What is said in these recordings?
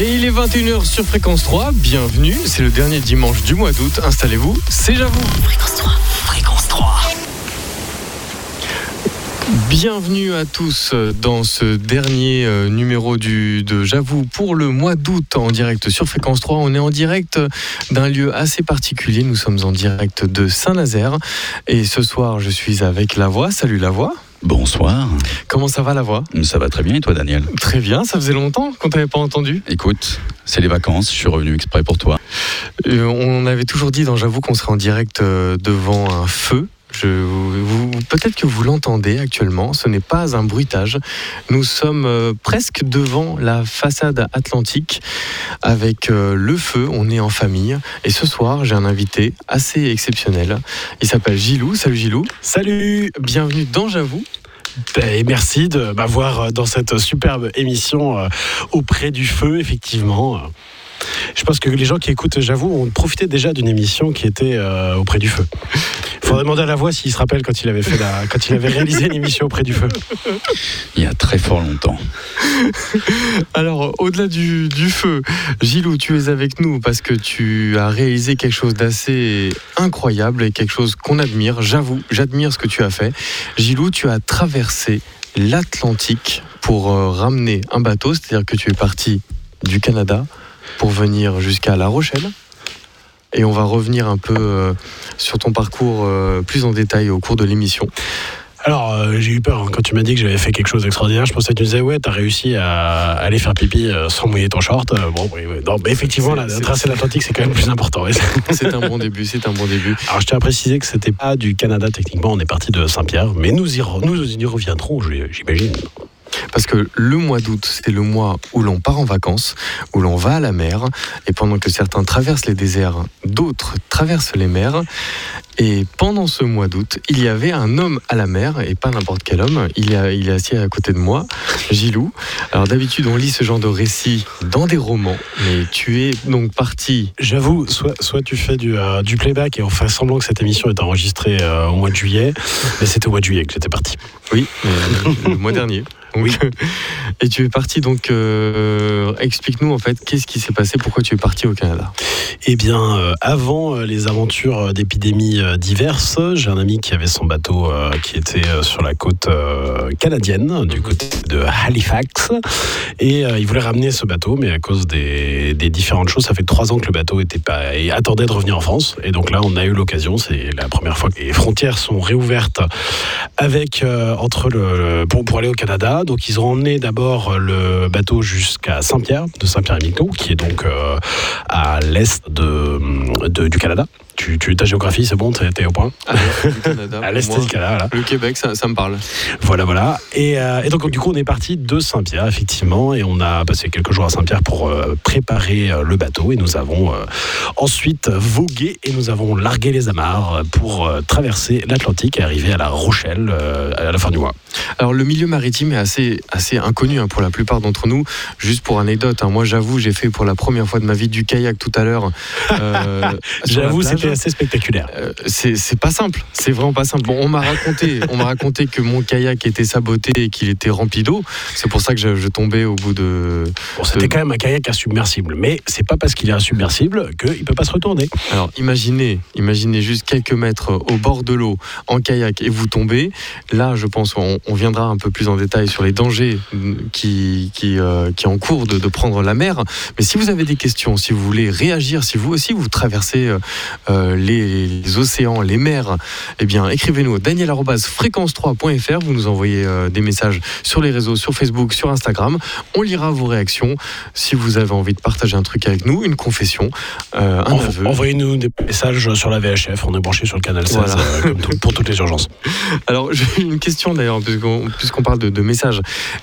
Et il est 21h sur Fréquence 3, bienvenue, c'est le dernier dimanche du mois d'août, installez-vous, c'est J'avoue. Fréquence 3, Fréquence 3. Bienvenue à tous dans ce dernier euh, numéro du, de J'avoue pour le mois d'août en direct sur Fréquence 3. On est en direct d'un lieu assez particulier, nous sommes en direct de Saint-Nazaire et ce soir je suis avec La Voix. Salut La Voix. Bonsoir. Comment ça va La Voix? Ça va très bien et toi Daniel? Très bien, ça faisait longtemps qu'on t'avait pas entendu. Écoute, c'est les vacances, je suis revenu exprès pour toi. Euh, on avait toujours dit dans J'avoue qu'on serait en direct euh, devant un feu. Je, vous- Peut-être que vous l'entendez actuellement, ce n'est pas un bruitage. Nous sommes euh, presque devant la façade atlantique avec euh, le feu, on est en famille. Et ce soir, j'ai un invité assez exceptionnel. Il s'appelle Gilou. Salut Gilou. Salut Bienvenue dans J'avoue. et merci de m'avoir dans cette superbe émission euh, auprès du feu, effectivement. Je pense que les gens qui écoutent, j'avoue, ont profité déjà d'une émission qui était euh, auprès du feu. Il faudrait demander à la voix s'il se rappelle quand il avait fait la, quand il avait réalisé une émission auprès du feu. Il y a très fort longtemps. Alors, au-delà du, du feu, Gilou, tu es avec nous parce que tu as réalisé quelque chose d'assez incroyable et quelque chose qu'on admire. J'avoue, j'admire ce que tu as fait. Gilou, tu as traversé l'Atlantique pour euh, ramener un bateau, c'est-à-dire que tu es parti du Canada pour venir jusqu'à La Rochelle. Et on va revenir un peu euh, sur ton parcours euh, plus en détail au cours de l'émission. Alors, euh, j'ai eu peur hein, quand tu m'as dit que j'avais fait quelque chose d'extraordinaire. Je pensais que tu disais, ouais, t'as réussi à aller faire pipi euh, sans mouiller ton short. Euh, bon, oui, oui. Non, mais effectivement, la, tracer l'Atlantique, c'est quand même plus important. C'est un bon début, c'est un bon début. Alors, je tiens à préciser que c'était pas du Canada techniquement. On est parti de Saint-Pierre, mais nous y, nous y reviendrons, j'imagine. Parce que le mois d'août, c'est le mois où l'on part en vacances, où l'on va à la mer, et pendant que certains traversent les déserts, d'autres traversent les mers. Et pendant ce mois d'août, il y avait un homme à la mer, et pas n'importe quel homme, il est, il est assis à côté de moi, Gilou. Alors d'habitude, on lit ce genre de récits dans des romans, mais tu es donc parti, J'avoue, soit, soit tu fais du, euh, du playback et on fait semblant que cette émission est enregistrée euh, au mois de juillet, mais c'était au mois de juillet que j'étais parti. oui, mais le mois dernier. Donc, Oui. Et tu es parti, donc euh, explique-nous en fait, qu'est-ce qui s'est passé, pourquoi tu es parti au Canada? Eh bien, euh, avant euh, les aventures euh, d'épidémies euh, diverses, j'ai un ami qui avait son bateau euh, qui était euh, sur la côte euh, canadienne, du côté de Halifax, et euh, il voulait ramener ce bateau, mais à cause des, des différentes choses, ça fait trois ans que le bateau était pas et attendait de revenir en France, et donc là, on a eu l'occasion. C'est la première fois que les frontières sont réouvertes avec euh, entre le pour, pour aller au Canada. Donc, ils ont emmené d'abord le bateau jusqu'à Saint-Pierre, de Saint-Pierre-et-Miquelon, qui est donc euh, à l'est de, du Canada. Tu, tu, ta géographie, c'est bon, t'es au point À l'est du Canada. À l'est du Canada. Le Québec, ça, ça me parle. Voilà, voilà. Et, euh, et donc, du coup, on est parti de Saint-Pierre, effectivement, et on a passé quelques jours à Saint-Pierre pour euh, préparer euh, le bateau. Et nous avons ensuite vogué et nous avons largué les amarres pour traverser l'Atlantique et arriver à La Rochelle à la fin du mois. Alors le milieu maritime est assez, assez inconnu hein, pour la plupart d'entre nous. Juste pour anecdote, hein, moi j'avoue, j'ai fait pour la première fois de ma vie du kayak tout à l'heure. J'avoue, plage. C'était assez spectaculaire. Euh, c'est c'est pas simple, c'est vraiment pas simple. Bon, on m'a raconté, on m'a raconté que mon kayak était saboté et qu'il était rempli d'eau. C'est pour ça que je, je tombais au bout de. Bon, c'était quand même un kayak insubmersible, mais c'est pas parce qu'il est insubmersible qu'il peut pas se retourner. Alors imaginez, imaginez juste quelques mètres au bord de l'eau en kayak et vous tombez. Là, je pense on, on viendra un peu plus en détail sur les dangers qui qui, euh, qui encourent de, de prendre la mer. Mais si vous avez des questions, si vous voulez réagir, si vous aussi vous traversez euh, euh, les, les océans, les mers, eh bien écrivez-nous à daniel@fréquence3.fr. Vous nous envoyez euh, des messages sur les réseaux, sur Facebook, sur Instagram. On lira vos réactions. Si vous avez envie de partager un truc avec nous, une confession, euh, un aveu. Envoyez-nous des messages sur la VHF, on est branché sur le canal 16 Voilà. tout- pour toutes les urgences. Alors, j'ai une question d'ailleurs, puisqu'on parle de, de messages.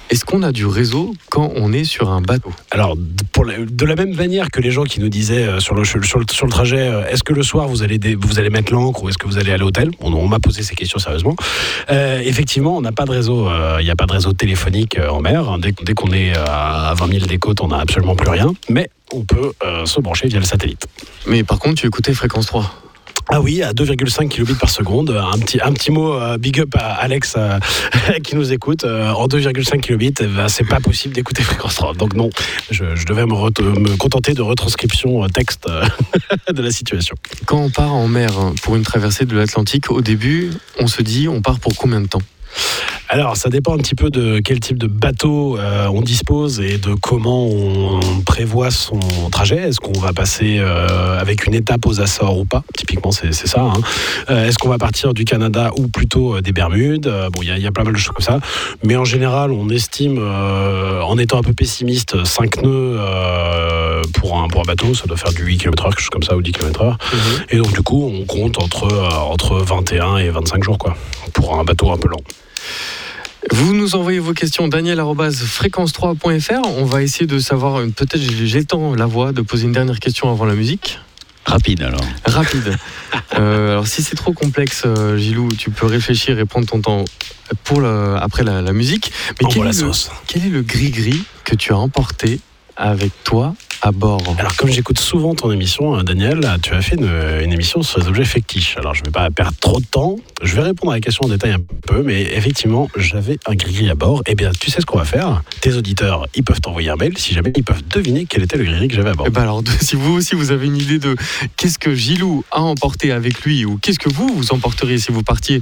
Est-ce qu'on a du réseau quand on est sur un bateau? Alors, d- pour la- de la même manière que les gens qui nous disaient sur le, sur le, sur le trajet, est-ce que le soir vous allez, mettre l'ancre ou est-ce que vous allez à l'hôtel? On, m'a posé ces questions sérieusement. Euh, effectivement, on n'a pas de réseau, euh, il n'y a pas de réseau téléphonique euh, en mer. Dès, qu'on est à 20 000 des côtes, on n'a absolument plus rien. Mais on peut se brancher via le satellite. Mais par contre, tu écoutais Fréquence 3. Ah oui, à 2,5 kilobits par seconde. Un petit, mot euh, big up à Alex euh, qui nous écoute. Euh, en 2,5 kilobits, eh ben, c'est pas possible d'écouter fréquence 3. Donc non, je, devais me, contenter de retranscription texte de la situation. Quand on part en mer hein, pour une traversée de l'Atlantique, au début, on se dit on part pour combien de temps? Alors, ça dépend un petit peu de quel type de bateau euh, on dispose et de comment on prévoit son trajet. Est-ce qu'on va passer euh, avec une étape aux Açores ou pas? Typiquement, c'est ça. hein. Euh, Est-ce qu'on va partir du Canada ou plutôt des Bermudes? Bon, il y, a- il y a pas mal de choses comme ça. Mais en général, on estime, en étant un peu pessimiste, 5 nœuds pour, un, pour un bateau. Ça doit faire du 8 km/h, quelque chose comme ça, ou 10 km/h. Et donc, du coup, on compte entre, entre 21 et 25 jours, quoi, pour un bateau un peu lent. Vous nous envoyez vos questions, daniel.fréquence3.fr. On va essayer de savoir, euh, peut-être j'ai le temps, la voix, de poser une dernière question avant la musique. Rapide alors. Rapide. Euh, alors si c'est trop complexe, euh, Gilou, tu peux réfléchir et prendre ton temps pour le- après la, la musique. Mais quel la est, le, sauce. quel est le gris-gris que tu as emporté avec toi à bord Alors, comme j'écoute souvent ton émission, euh, Daniel, tu as fait une, une émission sur les objets fictifs. Alors, je ne vais pas perdre trop de temps. Je vais répondre à la question en détail un peu, mais effectivement, j'avais un gris à bord. Eh bien, tu sais ce qu'on va faire? Tes auditeurs, ils peuvent t'envoyer un mail si jamais ils peuvent deviner quel était le gris que j'avais à bord. Eh ben alors, si vous aussi vous avez une idée de qu'est-ce que Gilou a emporté avec lui ou qu'est-ce que vous vous emporteriez si vous partiez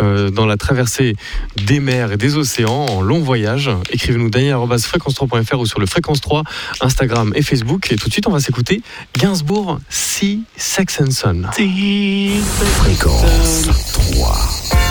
euh, dans la traversée des mers et des océans en long voyage, écrivez-nous daniel.fréquence3.fr ou sur le fréquence 3 Instagram et Facebook. Et tout de suite, on va s'écouter Gainsbourg, See Sex and Son. Fréquence 3.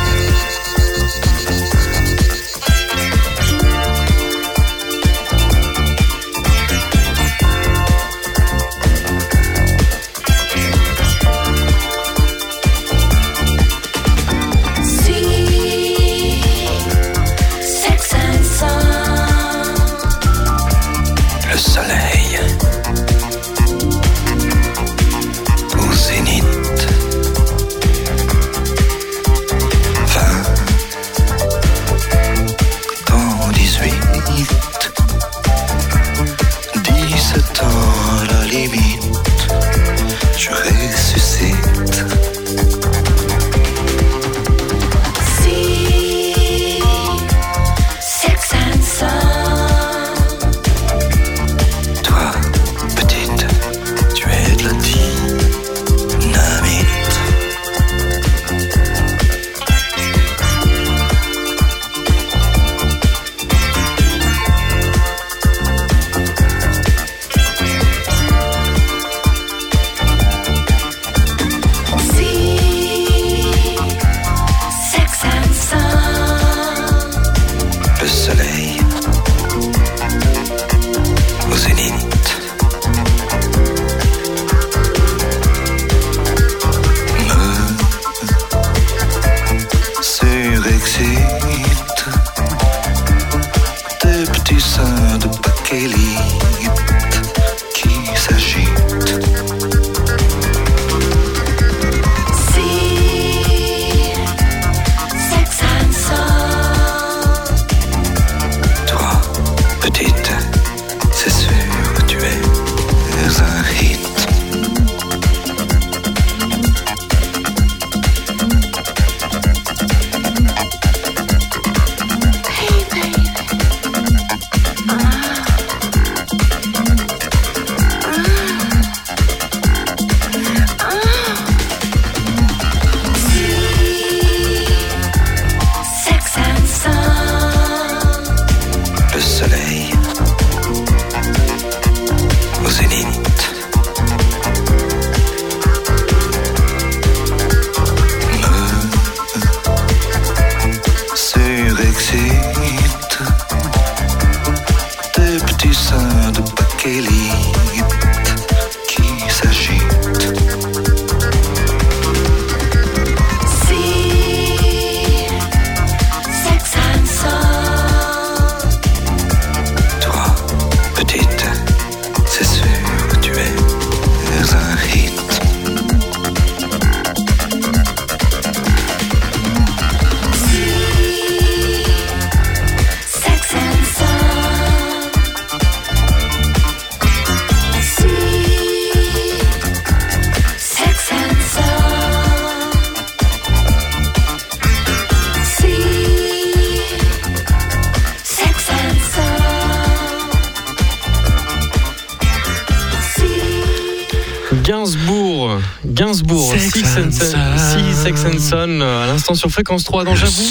Sex and Son, à l'instant sur fréquence 3 dans Le J'avoue.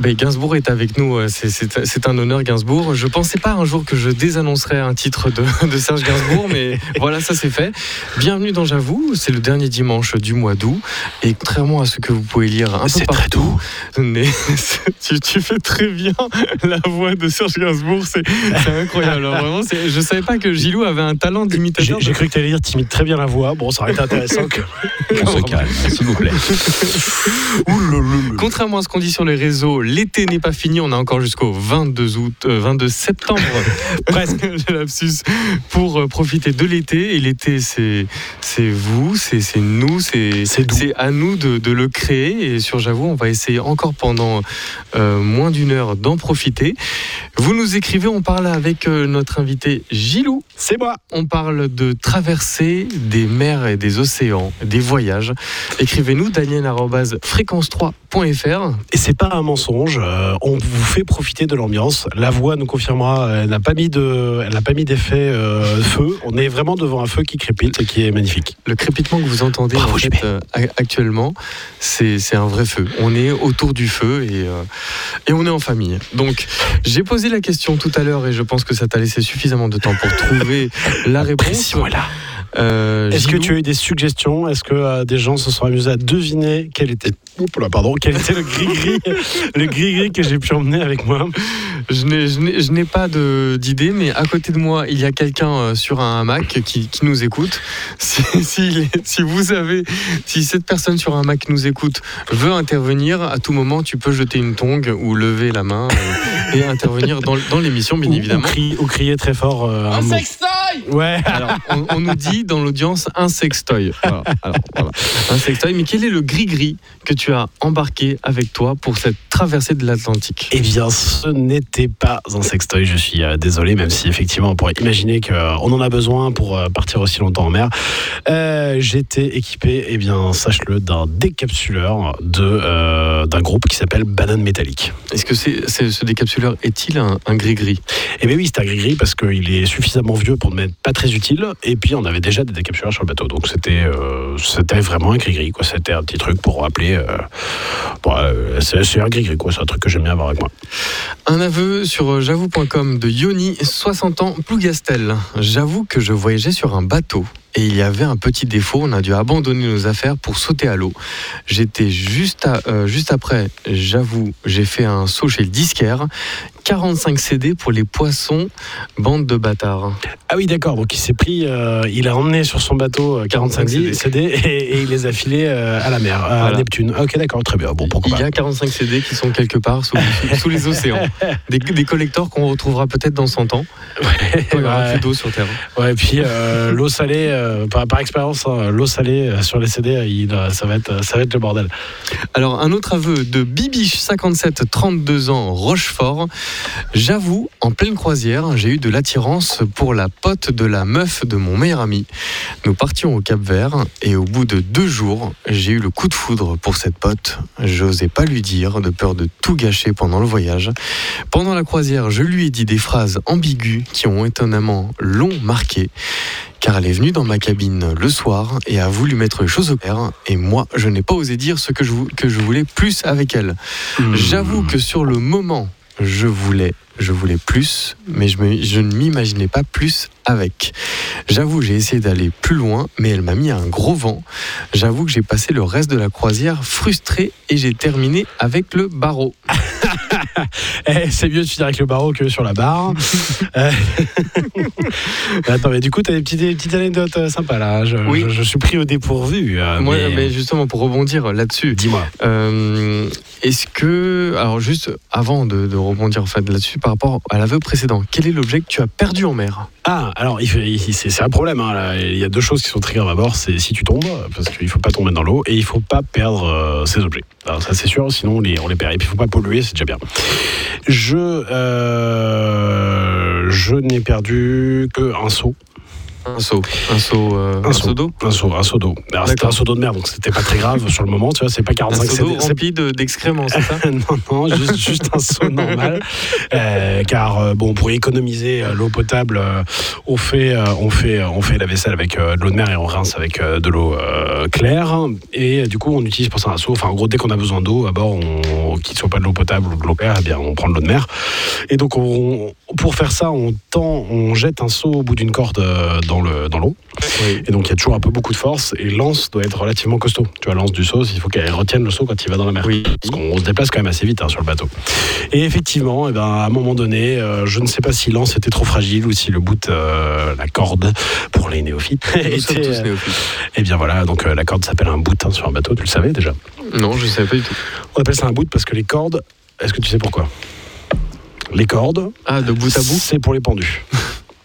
Ben, Gainsbourg est avec nous, euh, c'est- un honneur Gainsbourg. Je pensais pas un jour que je désannoncerais un titre de, de Serge Gainsbourg, mais voilà, ça c'est fait. Bienvenue dans J'avoue, c'est le dernier dimanche du mois d'août, et contrairement à ce que vous pouvez lire un peu C'est très partout, mais tu, tu fais très bien la voix de Serge Gainsbourg, c'est incroyable. Alors, vraiment, c'est- je savais pas que Gilou avait un talent d'imitateur. j'ai cru que tu allais dire timide très bien la voix. Bon, ça aurait été intéressant. que- On se calme, s'il vous plaît. Contrairement à ce qu'on dit sur les réseaux, l'été n'est pas fini. On a encore jusqu'au 22 août, euh, 22 septembre, presque j'ai lapsus, pour euh, profiter de l'été. Et l'été, c'est c'est vous, c'est nous, c'est à nous de, de le créer. Et sur J'avoue, on va essayer encore pendant euh, moins d'une heure d'en profiter. Vous nous écrivez, on parle avec notre invité Gilou. C'est moi. On parle de traverser des mers et des océans, des voyages. Écrivez-nous daniel@fréquence3.fr. Et c'est pas un mensonge. Euh, on vous fait profiter de l'ambiance. La voix nous confirmera. Elle n'a pas mis de, elle n'a pas mis d'effet euh, feu. On est vraiment devant un feu qui crépite et qui est magnifique. Le crépitement que vous entendez Bravo, en fait, JB. euh, a- actuellement, c'est un vrai feu. On est autour du feu et, euh, et on est en famille. Donc, j'ai posé la question tout à l'heure et je pense que ça t'a laissé suffisamment de temps pour trouver la réponse. Pression est là. Euh, Est-ce que tu as eu des suggestions? Est-ce que euh, des gens se sont amusés à deviner quel était, Oups là, pardon, quel était le gris-gris, le gris-gris que j'ai pu emmener avec moi? Je n'ai- je n'ai je n'ai pas de- d'idée, mais à côté de moi, il y a quelqu'un euh, sur un hamac qui, qui nous écoute. Si, si- si vous avez, si cette personne sur un hamac nous écoute veut intervenir, à tout moment, tu peux jeter une tongue ou lever la main et, et intervenir dans, dans l'émission, bien Ou- évidemment. Ou, crier, ou crier très fort euh, un, mot. Ouais. Alors, on, on nous dit dans l'audience un sextoy. Voilà, alors, voilà. Un sextoy. Mais quel est le gris-gris que tu as embarqué avec toi pour cette traversée de l'Atlantique? Eh bien, ce n'était pas un sextoy, je suis euh, désolé, même si effectivement on pourrait imaginer qu'on en a besoin pour euh, partir aussi longtemps en mer. Euh, J'étais équipé, eh bien, sache-le, d'un décapsuleur de, euh, d'un groupe qui s'appelle Banane Métallique. Est-ce que c'est, ce décapsuleur est-il un, gris-gris? Eh bien oui, c'est un gris-gris parce qu'il est suffisamment vieux pour ne m'être pas très utile. Et puis on avait déjà des décapsuleurs sur le bateau. Donc c'était euh, c'était vraiment un gris-gris. quoi. C'était un petit truc pour rappeler. euh, bon, euh, c'est c'est un gris-gris, quoi. C'est un truc que j'aime bien avoir avec moi. Un aveu sur euh, j'avoue.com de Yoni, 60 ans, Plougastel. J'avoue que je voyageais sur un bateau et il y avait un petit défaut. On a dû abandonner nos affaires pour sauter à l'eau. J'étais juste, à- euh, juste après, j'avoue, j'ai fait un saut chez le disquaire. 45 CD pour les poissons, bande de bâtards. Ah oui, d'accord. Donc il s'est pris, euh, il a emmené sur son bateau euh, 45 CD. CD et, et il les a filés euh, à la mer, à Voilà. Neptune. Ok, d'accord, très bien. Bon, pourquoi Il y a 45 CD qui sont quelque part sous, sous- sous les océans. Des, des collecteurs qu'on retrouvera peut-être dans 100 ans. Quand il y aura Ouais. plus d'eau sur Terre. Ouais, et puis l'eau salée, euh, par, expérience, hein, l'eau salée euh, sur les CD, euh, il, ça, va être, ça va être le bordel. Alors, un autre aveu de Bibiche, 57, 32 ans, Rochefort. J'avoue, en pleine croisière, j'ai eu de l'attirance pour la pote de la meuf de mon meilleur ami. Nous partions au Cap Vert et au bout de deux jours, j'ai eu le coup de foudre pour cette pote. J'osais pas lui dire, de peur de tout gâcher pendant le voyage. Pendant la croisière, je lui ai dit des phrases ambiguës qui ont étonnamment long marqué. Car elle est venue dans ma cabine le soir et a voulu mettre les choses au clair. Et moi, je n'ai pas osé dire ce que je, vou- que je voulais plus avec elle. J'avoue que sur le moment, je voulais, je voulais plus, mais je, me- je ne m'imaginais pas plus avec. J'avoue, j'ai essayé d'aller plus loin, mais elle m'a mis un gros vent. J'avoue que j'ai passé le reste de la croisière frustré et j'ai terminé avec le barreau. Eh, c'est mieux de finir avec le barreau que sur la barre. Euh, Attends, mais du coup, tu as des petites, des petites anecdotes euh, sympas là. Je, Oui. je, je suis pris au dépourvu. euh, Moi, mais- mais justement, pour rebondir là-dessus, Dis-moi. Euh, Est-ce que, alors juste avant de, de rebondir en fait là-dessus, par rapport à l'aveu précédent, quel est l'objet que tu as perdu en mer? Ah, alors c'est un problème. hein, là. Il y a deux choses qui sont très graves à bord. C'est si tu tombes, parce qu'il faut pas tomber dans l'eau, et il faut pas perdre euh, ses objets. Alors ça c'est sûr, sinon on les, on les perd. Et puis il faut pas polluer, c'est déjà bien. Je, euh, je n'ai perdu que un seau. Un seau. Un seau, euh, un seau. seau d'eau Un seau, un seau d'eau. C'était un seau d'eau de mer, donc c'était pas très grave sur le moment, tu vois, c'est pas Un 45 seau d'eau c'est- c'est rempli de- d'excréments, c'est ça non, non, juste, juste un seau normal. Euh, car, euh, bon, pour économiser euh, l'eau potable, euh, on, fait, euh, on, fait, on fait la vaisselle avec euh, de l'eau de mer et on rince avec euh, de l'eau euh, claire. Et euh, du coup, on utilise pour ça un seau. Enfin, en gros, dès qu'on a besoin d'eau, à bord, qu'il ne soit pas de l'eau potable ou de l'eau claire, eh bien, on prend de l'eau de mer. Et donc, on- pour faire ça, on, tend, on jette un seau au bout d'une corde euh, dans le- dans l'eau. Oui. Et donc, il y a toujours un peu beaucoup de force. Et l'anse doit être relativement costaud. Tu vois, l'anse du seau, il faut qu'elle retienne le seau quand il va dans la mer. Oui. Parce qu'on se déplace quand même assez vite hein, sur le bateau. Et effectivement, eh ben, à un moment donné, euh, je ne sais pas si l'anse était trop fragile ou si le bout, euh, la corde, pour les néophytes, était, tous euh, néophytes. Eh bien voilà, donc la corde s'appelle un bout hein, sur un bateau, tu le savais déjà? Non, je ne savais pas du tout. On appelle ça un bout parce que les cordes, est-ce que tu sais pourquoi? Les cordes, Ah, de bout à bout? c'est pour les pendus.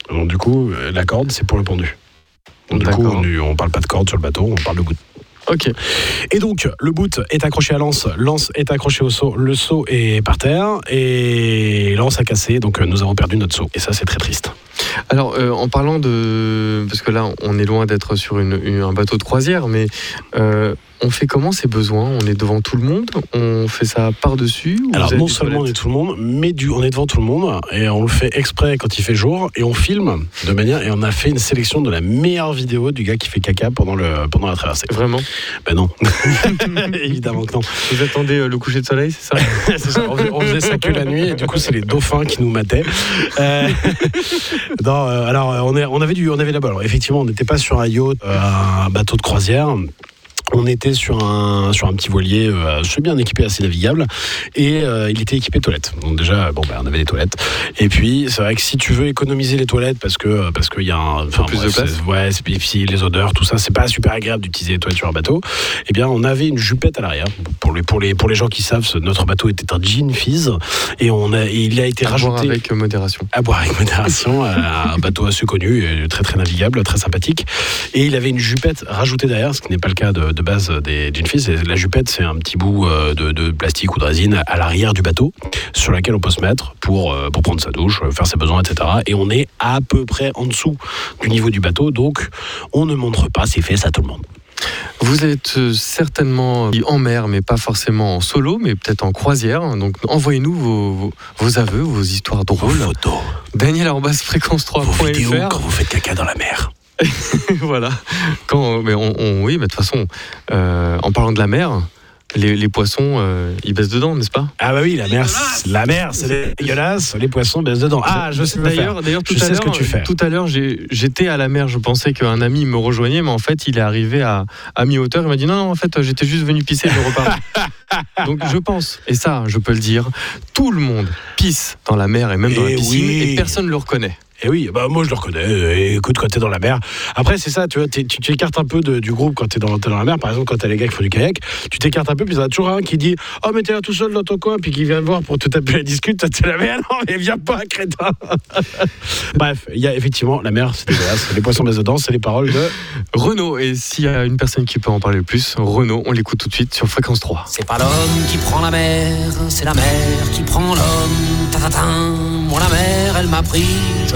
donc du coup, la corde, c'est pour le pendu. Donc du coup, on, on parle pas de corde sur le bateau, on parle de bout. Ok. Et donc, le bout est accroché à l'anse, l'anse est accroché au seau, le seau est par terre, et l'anse a cassé, donc euh, nous avons perdu notre seau. Et ça, c'est très triste. Alors, euh, en parlant de. Parce que là, on est loin d'être sur une- une- un bateau de croisière, mais euh, on fait comment ces besoins? On est devant tout le monde? On fait ça par-dessus Alors, non seulement on est tout le monde, mais du, on est devant tout le monde, et on le fait exprès quand il fait jour, et on filme de manière, et on a fait une sélection de la meilleure vidéo du gars qui fait caca pendant, le, pendant la traversée. Vraiment? Ben non, évidemment que non. Vous attendez euh, le coucher de soleil, c'est ça on, faisait, on faisait ça que la nuit et du coup c'est les dauphins qui nous mataient. Euh, non, euh, alors euh, on, est, avait du, on avait là-bas. Alors effectivement, on n'était pas sur un yacht, euh, un bateau de croisière. On était sur un, sur un petit voilier euh, assez bien équipé, assez navigable, et euh, il était équipé de toilettes. Donc déjà, bon, ben, on avait des toilettes. Et puis, c'est vrai que si tu veux économiser les toilettes, parce que parce qu'il y a un, enfin, plus de bref, place. c'est- ouais, et puis les odeurs, tout ça, c'est pas super agréable d'utiliser les toilettes sur un bateau. Eh bien, on avait une jupette à l'arrière. Pour les, pour les, pour les gens qui savent, notre bateau était un gin fizz, et on a, et il a été À boire rajouté avec euh, modération. à boire avec modération, à un bateau assez connu, et très très navigable, très sympathique. Et il avait une jupette rajoutée derrière, ce qui n'est pas le cas de, de base des d'une fils. Et La jupette, c'est un petit bout euh, de, de plastique ou de résine à l'arrière du bateau, sur laquelle on peut se mettre pour, euh, pour prendre sa douche, euh, faire ses besoins, etc. Et on est à peu près en dessous du niveau du bateau, donc on ne montre pas ses fesses à tout le monde. Vous êtes certainement en mer, mais pas forcément en solo, mais peut-être en croisière. Donc envoyez-nous vos, vos, vos aveux, vos histoires Vos drôles. photos, Daniel vos vidéos fréquence3.fr. quand vous faites caca dans la mer. voilà. Quand, mais on, on- oui, mais de toute façon, euh, en parlant de la mer, les, les poissons, euh, ils baissent dedans, n'est-ce pas? Ah bah oui, la mer, c'est- la mer, c'est dégueulasse, les poissons baissent dedans. Ah, je sais. D'ailleurs, d'ailleurs, tout Je à sais ce que l'heure, tu fais. Tout à l'heure, j'étais à la mer. Je pensais qu'un ami me rejoignait, mais en fait, il est arrivé à, à mi-hauteur. Il m'a dit non, non, en fait, j'étais juste venu pisser. Je repars. Donc, je pense, et ça, je peux le dire, tout le monde pisse dans la mer et même dans Eh la piscine, oui. et personne ne le reconnaît. Et oui, bah moi je le reconnais. Écoute, quand t'es dans la mer. Après, c'est ça, tu vois, tu t'écartes un peu de- du groupe quand t'es dans, t'es dans la mer. Par exemple, quand t'as les gars qui font du kayak, tu t'écartes un peu, puis il y en a toujours un qui dit Oh, mais t'es là tout seul dans ton coin, puis qui vient voir pour te taper la discute. Toi, t'es là, mais non, mais viens pas, crétin. Bref, il y a effectivement la mer, c'est dégueulasse. Les poissons baissent dedans, c'est les paroles de. Renaud, et s'il y a une personne qui peut en parler le plus, Renaud, on l'écoute tout de suite sur Fréquence 3. C'est pas l'homme qui prend la mer, c'est la mer qui prend l'homme. Moi la mer, elle m'a pris, je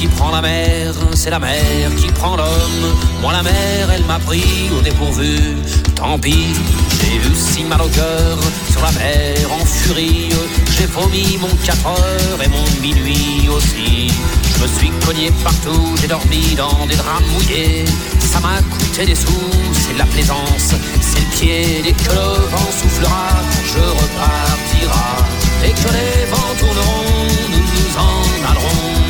qui prend la mer, c'est la mer qui prend l'homme. Moi la mer, elle m'a pris au dépourvu. Tant pis, j'ai eu si mal au cœur sur la mer en furie. J'ai vomi mon 4 heures et mon minuit aussi. Je me suis cogné partout, j'ai dormi dans des draps mouillés. Ça m'a coûté des sous, c'est de la plaisance, c'est le pied. Dès que le vent soufflera, je repartira. Et que les vents tourneront, nous nous en allerons.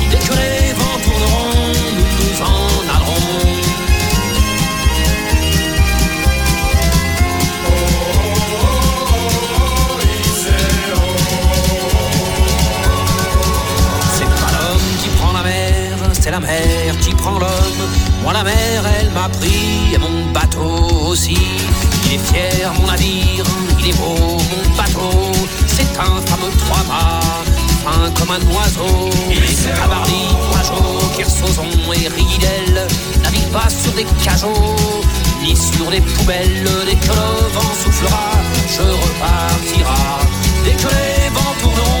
Mer, qui prend l'homme. Moi la mer, elle m'a pris et mon bateau aussi. Il est fier mon navire, il est beau mon bateau. C'est un fameux trois-mâts, fin comme un oiseau. Cabarly, Pajot, Kersozon et Ridel naviguent pas sur des cajots ni sur des poubelles. Dès que le vent soufflera, je repartira. Dès que les vents tourneront,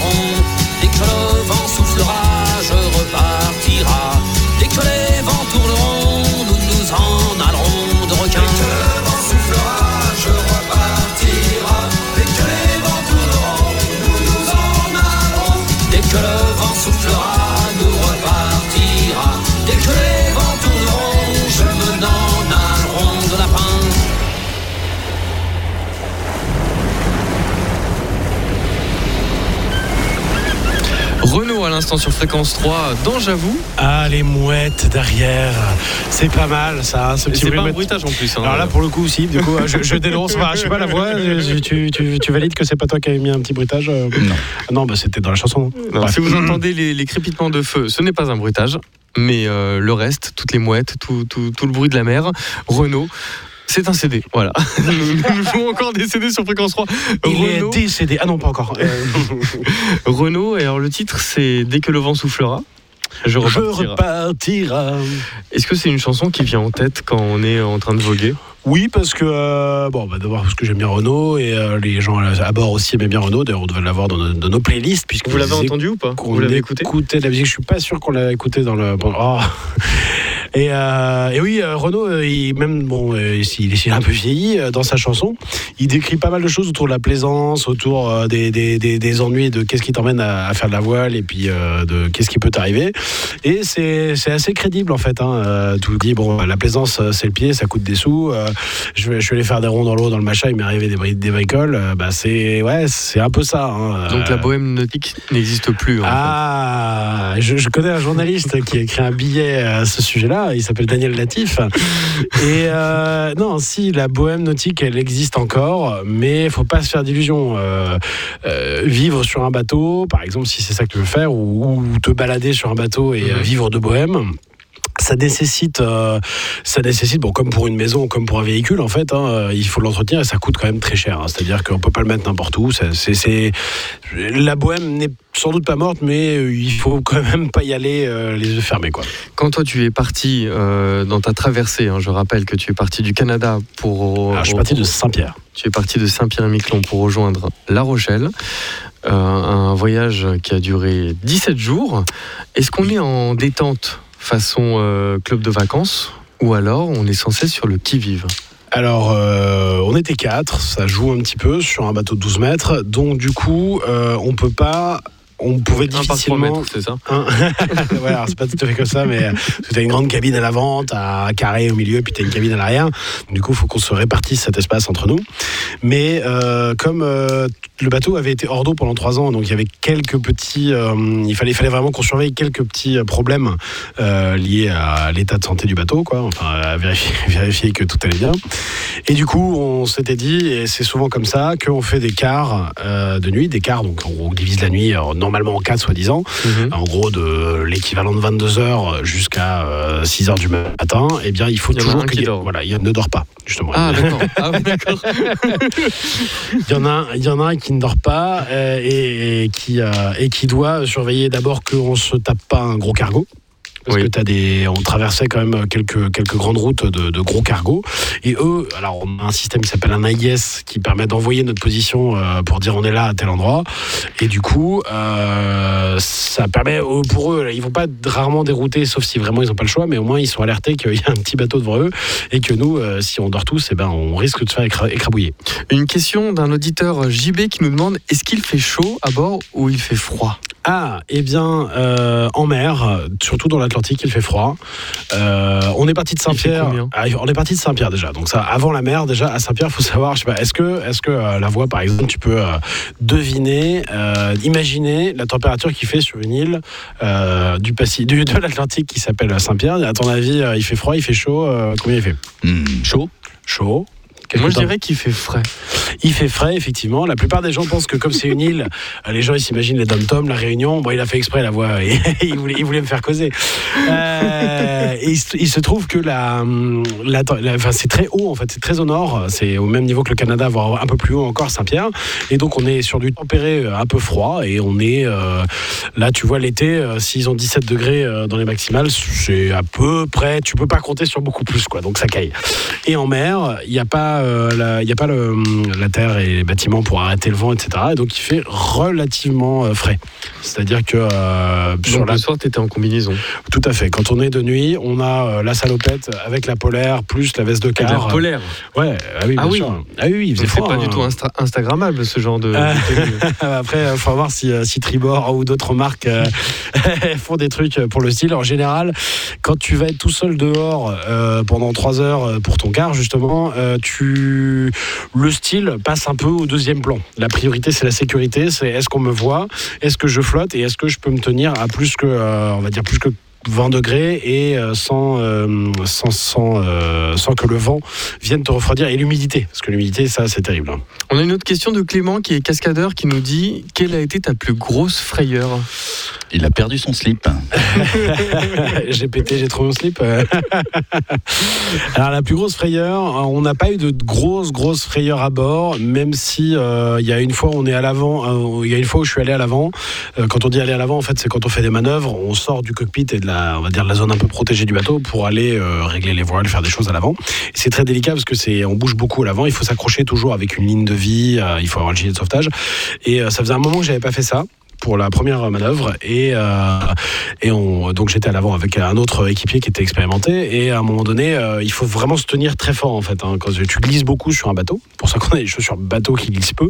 Le vent soufflera, je repartira. Dès que les vents tourneront, nous nous en allerons de requins. L'instant sur fréquence 3 dans J'avoue. Ah, les mouettes derrière. C'est pas mal, ça, hein, ce Et petit C'est pas un bruit. bruitage en plus. hein. Alors là, pour le coup, aussi, du coup, je, je dénonce. Enfin, je sais pas la voix. je- tu, tu- tu valides que c'est pas toi qui avais mis un petit bruitage euh Non. Non, bah, c'était dans la chanson. non Bref. si vous entendez les, les crépitements de feu, ce n'est pas un bruitage, mais euh, le reste, toutes les mouettes, tout, tout- tout le bruit de la mer, Renault. C'est un CD, voilà. nous, jouons encore des CD sur fréquence 3. Il Renault, est décédé. Ah non, pas encore. Euh, Renault, et alors le titre c'est Dès que le vent soufflera. Je repartirai. repartira. Est-ce que c'est une chanson qui vient en tête quand on est en train de voguer? Oui, parce que euh, bon, bah, d'abord parce que j'aime bien Renault et euh, les gens à bord aussi aimaient bien Renault. D'ailleurs, on devait l'avoir dans, nos- dans nos playlists puisque Vous l'avez entendu ou pas? Vous l'avez écouté? de la musique. Je suis pas sûr qu'on l'a écouté dans le. bon, oh. Et, euh, et oui, euh, Renaud, euh, il, même bon, s'il est un peu vieilli dans sa chanson, il décrit pas mal de choses autour de la plaisance, autour des, des, des, des ennuis, de qu'est-ce qui t'emmène à, à faire de la voile et puis de qu'est-ce qui peut t'arriver. Et c'est assez crédible en fait. Hein. Tout dit bon, la plaisance c'est le pied, ça coûte des sous. je vais je vais aller faire des ronds dans l'eau dans le machin, il m'est arrivé des, des bricoles. bah c'est ouais, un peu ça. hein. Donc la bohème nautique n'existe plus. en ah, je, je connais un journaliste qui a écrit un billet à ce sujet-là. Il s'appelle Daniel Latif. Et euh, non, si la bohème nautique, elle existe encore, mais faut pas se faire d'illusions. Euh, euh, vivre sur un bateau, par exemple, si c'est ça que tu veux faire, ou, ou te balader sur un bateau et Mhm. vivre de bohème. Ça nécessite, euh, ça nécessite, bon, comme pour une maison, comme pour un véhicule, en fait, hein, euh, il faut l'entretenir et ça coûte quand même très cher. hein. C'est-à-dire qu'on peut pas le mettre n'importe où. C'est- la bohème n'est sans doute pas morte, mais euh, il faut quand même pas y aller euh, les yeux fermés, quoi. Quand toi tu es parti euh, dans ta traversée, hein, je rappelle que tu es parti du Canada pour. Alors, je suis parti de Saint-Pierre. Tu es parti de Saint-Pierre-et-Miquelon pour rejoindre La Rochelle. Un voyage qui a duré 17 jours. Est-ce qu'on est en détente façon euh, club de vacances ou alors on est censé sur le qui-vive Alors, euh, on était quatre, ça joue un petit peu sur un bateau de 12 mètres, donc du coup, euh, on peut pas. On pouvait difficilement. c'est ça Un- ouais, c'est pas tout à fait comme ça, mais euh, tu as une grande cabine à l'avant, tu as un carré au milieu, puis tu as une cabine à l'arrière. Du coup, il faut qu'on se répartisse cet espace entre nous. Mais euh, comme euh, le bateau avait été hors d'eau pendant trois ans, donc il y avait quelques petits. euh, il, fallait, il fallait vraiment qu'on surveille quelques petits problèmes liés à l'état de santé du bateau, quoi. Enfin, à vérifier, vérifier que tout allait bien. Et du coup, on s'était dit, et c'est souvent comme ça, qu'on fait des quarts de nuit, des quarts, donc on divise la nuit euh, normalement en quatre, soi-disant Mhm. en gros de l'équivalent de 22 heures jusqu'à 6 heures du matin, eh bien il faut Il toujours qu'il. Voilà, il ne dort pas, justement. Ah. Ah, oui, d'accord. il, y en a, un- il y en a un qui ne dort pas euh, et, et qui, euh, et qui doit surveiller d'abord qu'on ne se tape pas un gros cargo. Parce Oui. que des, on traversait quand même quelques, quelques grandes routes de, de gros cargos. Et eux, alors on a un système qui s'appelle un AIS qui permet d'envoyer notre position euh, pour dire on est là à tel endroit. Et du coup, euh, ça permet euh, pour eux, ils vont pas rarement dérouter, sauf si vraiment ils n'ont pas le choix, mais au moins ils sont alertés qu'il y a un petit bateau devant eux et que nous, euh, si on dort tous, eh ben, on risque de se faire écra- écrabouiller. Une question d'un auditeur JB qui nous demande est-ce qu'il fait chaud à bord ou il fait froid? Ah, eh bien, euh, en mer, surtout dans l'Atlantique, il fait froid. Euh, on est parti de Saint-Pierre. Ah, on est parti de Saint-Pierre déjà. Donc ça, avant la mer, déjà à Saint-Pierre, il faut savoir, je sais pas, est-ce que, est-ce que euh, la voix, par exemple, tu peux euh, deviner, euh, imaginer la température qu'il fait sur une île euh, du Pacifique, du, de l'Atlantique qui s'appelle Saint-Pierre? À ton avis, euh, il fait froid, il fait chaud. euh, combien il fait? Hmm, chaud Chaud. Moi, je dirais qu'il fait frais. il fait frais, effectivement. La plupart des gens pensent que comme c'est une île, euh, les gens ils s'imaginent les dom-toms, la Réunion. Bon, il a fait exprès la voix. Et il, voulait, il voulait me faire causer. Euh, et il, se- trouve que la, la, la- enfin, c'est très haut en fait, c'est très au nord. C'est au même niveau que le Canada, voire un peu plus haut encore Saint-Pierre. Et donc on est sur du tempéré euh, un peu froid. Et on est euh, là, tu vois l'été, s'ils ont 17 degrés dans les maximales, c'est à peu près. Tu peux pas compter sur beaucoup plus, quoi. Donc ça caille. Et en mer, il n'y a pas, euh, la, y a pas le, la terre et les bâtiments pour arrêter le vent, etc. Et donc il fait relativement euh, frais. C'est-à-dire que euh, sur Donc, la, le soir, tu étais en combinaison. tout à fait. Quand on est de nuit, on a euh, la salopette avec la polaire plus la veste de Avec car. la polaire. Ouais, ah oui, bien Ah oui. sûr. Ah oui, il faisait froid. pas du hein. tout insta- Instagrammable, ce genre de. De tenue. Après, il faut voir si, euh, si Tribord ou d'autres marques font des trucs pour le style. En général, quand tu vas être tout seul dehors pendant trois heures pour ton car, justement, euh, le style passe un peu au deuxième plan. La priorité, c'est la sécurité. C'est est-ce qu'on me voit, est-ce que je flotte et est-ce que je peux me tenir à plus que, euh, on va dire, plus que 20 degrés et euh, sans, euh, sans, sans, euh, sans que le vent vienne te refroidir et l'humidité. Parce que l'humidité, ça, c'est terrible. hein. On a une autre question de Clément qui est cascadeur qui nous dit quelle a été ta plus grosse frayeur? Il a perdu son slip. j'ai pété, j'ai trouvé mon slip. Alors la plus grosse frayeur, on n'a pas eu de grosse grosse frayeur à bord, même si euh, il y a une fois on est à l'avant, euh, il y a une fois où je suis allé à l'avant. Euh, quand on dit aller à l'avant, en fait c'est quand on fait des manœuvres, on sort du cockpit et de la, on va dire la zone un peu protégée du bateau pour aller euh, régler les voiles, faire des choses à l'avant. C'est très délicat parce que c'est, on bouge beaucoup à l'avant. Il faut s'accrocher toujours avec une ligne de vie. euh, il faut avoir le gilet de sauvetage. Et euh, ça faisait un moment que j'avais pas fait ça pour la première manœuvre et, euh, et on, donc j'étais à l'avant avec un autre équipier qui était expérimenté et à un moment donné euh, il faut vraiment se tenir très fort en fait hein, quand tu glisses beaucoup sur un bateau pour ça qu'on a des chaussures bateau qui glissent peu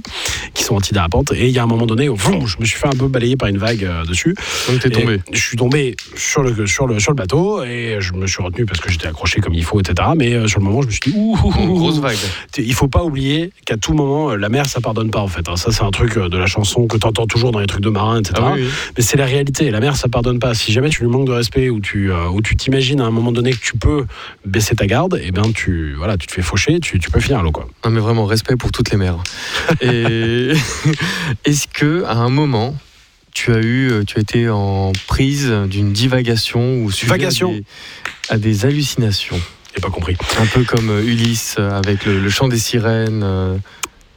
qui sont anti-dérapantes et il y a un moment donné vroom, je me suis fait un peu balayer par une vague euh, dessus Donc t'es tombé. je suis tombé sur le, sur, le, sur le bateau et je me suis retenu parce que j'étais accroché comme il faut etc mais sur le moment je me suis dit ouh, ouh, Une ouh, grosse vague. Il faut pas oublier qu'à tout moment, la mer, ça pardonne pas en fait. hein. Ça, c'est un truc de la chanson que tu entends toujours dans les trucs de etc. Ah oui, oui. Mais c'est la réalité. La mer, ça pardonne pas. Si jamais tu lui manques de respect ou tu euh, ou tu t'imagines à un moment donné que tu peux baisser ta garde, et ben tu voilà, tu te fais faucher, tu, tu peux finir à l'eau quoi. Non mais vraiment respect pour toutes les mères. Et est-ce que à un moment tu as eu, euh, tu as été en prise d'une divagation ou sujet à Divagation. des, à des hallucinations, J'ai pas compris. un peu comme euh, Ulysse avec le, le chant des sirènes.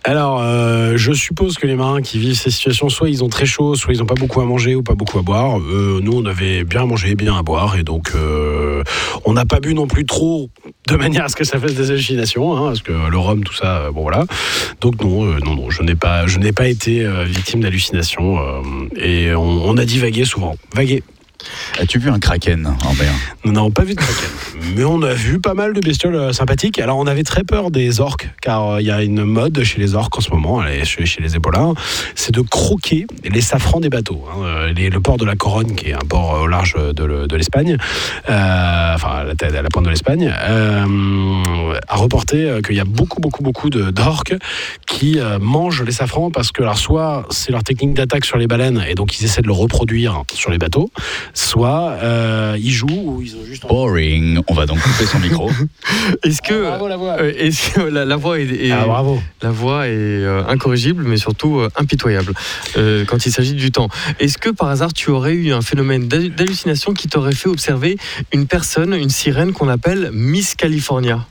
Alors, euh, je suppose que les marins qui vivent ces situations, soit ils ont très chaud, soit ils n'ont pas beaucoup à manger ou pas beaucoup à boire. Euh, nous, on avait bien à manger, bien à boire, et donc euh, on n'a pas bu non plus trop de manière à ce que ça fasse des hallucinations, hein, parce que le rhum, tout ça, bon voilà. Donc non, non, non, je n'ai pas, je n'ai pas été victime d'hallucinations, et on, on a divagué souvent. Vagué. As-tu vu un kraken en mer Nous n'avons pas vu de kraken, mais on a vu pas mal de bestioles euh, sympathiques. Alors on avait très peur des orques, car euh, il y a une mode chez les orques en ce moment, chez, les épaulards, c'est de croquer les safrans des bateaux. hein. Euh, le port de la Coronne, qui est un port au large de, le- de l'Espagne, euh, enfin à la, pointe de l'Espagne, a reporté qu'il y a beaucoup, beaucoup, beaucoup d'orques qui mangent les safrans parce que, alors, soit c'est leur technique d'attaque sur les baleines et donc ils essaient de le reproduire sur les bateaux, soit euh, ils jouent ou ils ont juste. Boring. On va donc couper son micro. Est-ce que, Bravo la voix. euh, est-ce que la, la voix est, est- Ah, bravo. la voix est euh, incorrigible, mais surtout euh, impitoyable euh, quand il s'agit du temps. Est-ce que par hasard tu aurais eu un phénomène d'hallu- d'hallucination qui t'aurait fait observer une personne, une sirène qu'on appelle Miss California?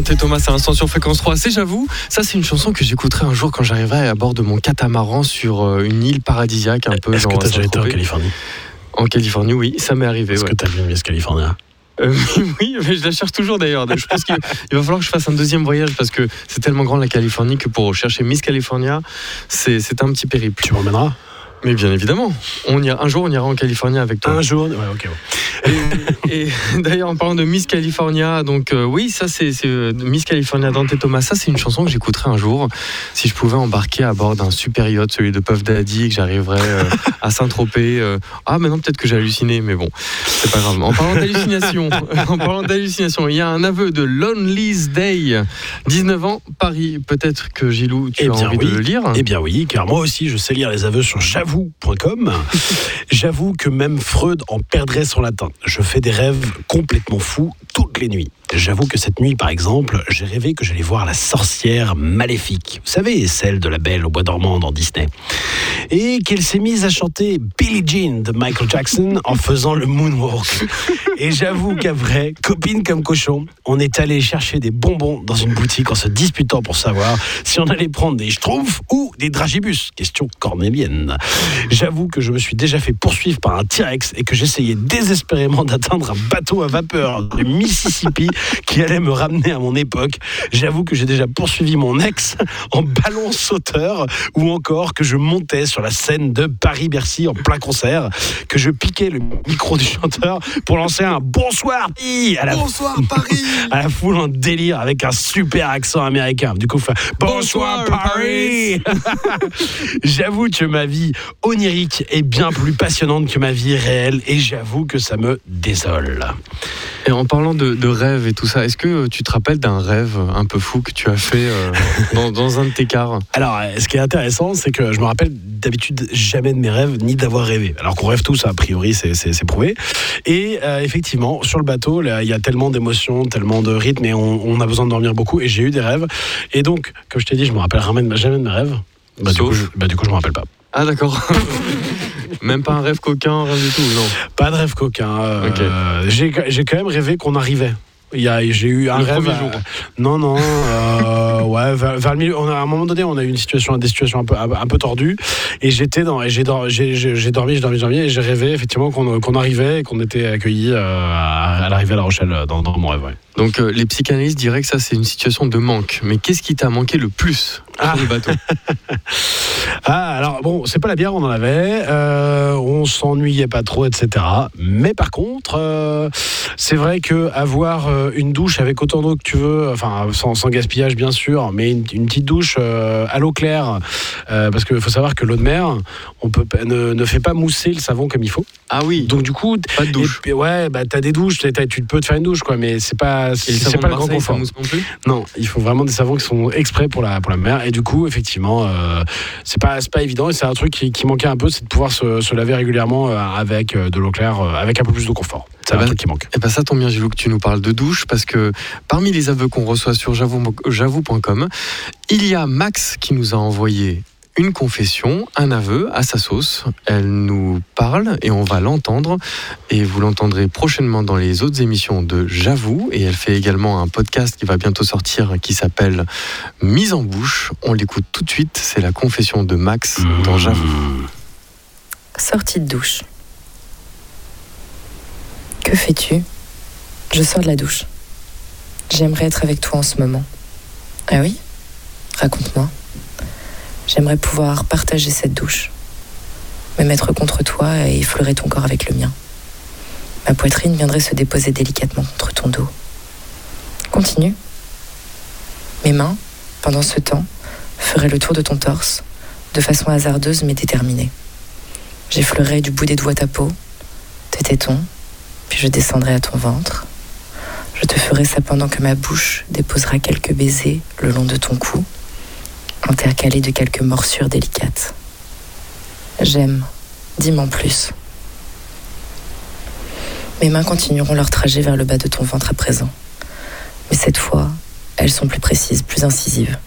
Dante Thomas à l'instant sur fréquence 3. C'est j'avoue, ça c'est une chanson que j'écouterai un jour quand j'arriverai à bord de mon catamaran sur euh, une île paradisiaque un peu Est-ce que t'as déjà été en. Californie? En Californie, oui, ça m'est arrivé. Est-ce ouais. que t'as vu Miss California Euh, oui, mais je la cherche toujours d'ailleurs. Je pense qu'il il va falloir que je fasse un deuxième voyage parce que c'est tellement grand la Californie que pour chercher Miss California, c'est un petit périple. Tu m'emmèneras? Mais bien évidemment, on ira, un jour on ira en Californie avec toi. Un jour Ouais, ok. Et d'ailleurs, en parlant de Miss California, donc euh, oui, ça c'est euh, Miss California Dante Thomas. Ça c'est une chanson que j'écouterai un jour si je pouvais embarquer à bord d'un super yacht, celui de Puff Daddy, et que j'arriverais euh, à Saint-Tropez. euh. Ah, maintenant peut-être que j'ai halluciné, mais bon, c'est pas grave. En parlant d'hallucination, en parlant d'hallucination, il y a un aveu de Lonely's Day, 19 ans, Paris. Peut-être que Gilou, tu Eh as envie oui. de le lire. Eh bien oui, car moi aussi je sais lire les aveux sur j'avoue.com. J'avoue que même Freud en perdrait son latin. Je fais des rêves complètement fous les nuits. J'avoue que cette nuit, par exemple, j'ai rêvé que j'allais voir la sorcière maléfique. Vous savez, celle de la belle au bois dormant dans Disney. Et qu'elle s'est mise à chanter Billie Jean de Michael Jackson en faisant le moonwalk. Et j'avoue qu'après, copine comme cochon, on est allé chercher des bonbons dans une boutique en se disputant pour savoir si on allait prendre des schtroumpfs ou des dragibus. Question cornélienne. J'avoue que je me suis déjà fait poursuivre par un T-Rex et que j'essayais désespérément d'atteindre un bateau à vapeur du Mississippi qui allait me ramener à mon époque. J'avoue que j'ai déjà poursuivi mon ex en ballon sauteur ou encore que je montais sur la scène de Paris-Bercy en plein concert, que je piquais le micro du chanteur pour lancer un bonsoir Paris à la, Bonsoir Paris à la foule en délire avec un super accent américain. Du coup, Bonsoir, Paris. j'avoue que ma vie onirique est bien plus passionnante que ma vie réelle et j'avoue que ça me désole. Et en parlant de, de rêve et tout ça, est-ce que tu te rappelles d'un rêve un peu fou que tu as fait euh, dans, dans un de tes cars? Alors, euh, ce qui est intéressant, c'est que je me rappelle d'habitude jamais de mes rêves ni d'avoir rêvé. Alors qu'on rêve tous, a priori, c'est- prouvé. Et euh, effectivement, sur le bateau, il y a tellement d'émotions, tellement de rythme, et on, on a besoin de dormir beaucoup. Et j'ai eu des rêves. Et donc, comme je t'ai dit, je me rappelle jamais de mes rêves. Bah, du, coup, je, bah, du coup, je me rappelle pas. Ah d'accord. Même pas un rêve coquin, rien du tout, non. Pas de rêve coquin. euh, j'ai quand même rêvé qu'on arrivait. Il y a- J'ai eu un Le rêve. premier jour. Non, non. euh, ouais, vers, vers le milieu. On a, à un moment donné, on a eu une situation, des situations un peu, un, peu tordues. Et j'étais dans. et J'ai dor- j'ai- j'ai- j'ai dormi, j'ai dormi, j'ai dormi. Et j'ai rêvé effectivement qu'on qu'on arrivait et qu'on était accueillis euh, à, à l'arrivée à La Rochelle euh, dans, dans mon rêve. ouais. Donc euh, les psychanalystes diraient que ça c'est une situation de manque. Mais qu'est-ce qui t'a manqué le plus Ah. sur le bateau? Ah, alors bon, c'est pas la bière, on en avait. euh, on s'ennuyait pas trop, etc. Mais par contre, euh, c'est vrai que avoir euh, une douche avec autant d'eau que tu veux, enfin sans, sans gaspillage bien sûr, mais une, une petite douche euh, à l'eau claire, euh, parce qu'il faut savoir que l'eau de mer, on peut ne, ne fait pas mousser le savon comme il faut. Ah oui, Donc du coup, pas de douche. et ouais, bah t'as des douches, tu peux te faire une douche quoi, mais c'est pas, c'est pas le grand confort. non plus? Non, il faut vraiment des savons qui sont exprès pour la, pour la mer. Et du coup, effectivement, c'est pas, c'est pas évident. Et c'est un truc qui, qui manquait un peu, c'est de pouvoir se, se laver régulièrement avec de l'eau claire, avec un peu plus de confort. C'est un bah, truc qui manque. Eh ben ça tombe bien, Gilou, que tu nous parles de douche, parce que parmi les aveux qu'on reçoit sur j'avoue- j'avoue.com, il y a Max qui nous a envoyé une confession, un aveu à sa sauce. Elle nous parle et on va l'entendre. Et vous l'entendrez prochainement dans les autres émissions de J'avoue. Et elle fait également un podcast qui va bientôt sortir qui s'appelle Mise en bouche. On l'écoute tout de suite. C'est la confession de Max dans J'avoue. Sortie de douche. Que fais-tu? Je sors de la douche. J'aimerais être avec toi en ce moment. Ah oui? Raconte-moi. J'aimerais pouvoir partager cette douche. Me mettre contre toi et effleurer ton corps avec le mien. Ma poitrine viendrait se déposer délicatement contre ton dos. Continue. Mes mains, pendant ce temps, feraient le tour de ton torse, de façon hasardeuse mais déterminée. J'effleurerai du bout des doigts ta peau, tes tétons, puis je descendrai à ton ventre. Je te ferai ça pendant que ma bouche déposera quelques baisers le long de ton cou, intercalés de quelques morsures délicates. J'aime, dis-moi plus. Mes mains continueront leur trajet vers le bas de ton ventre à présent. Mais cette fois, elles sont plus précises, plus incisives.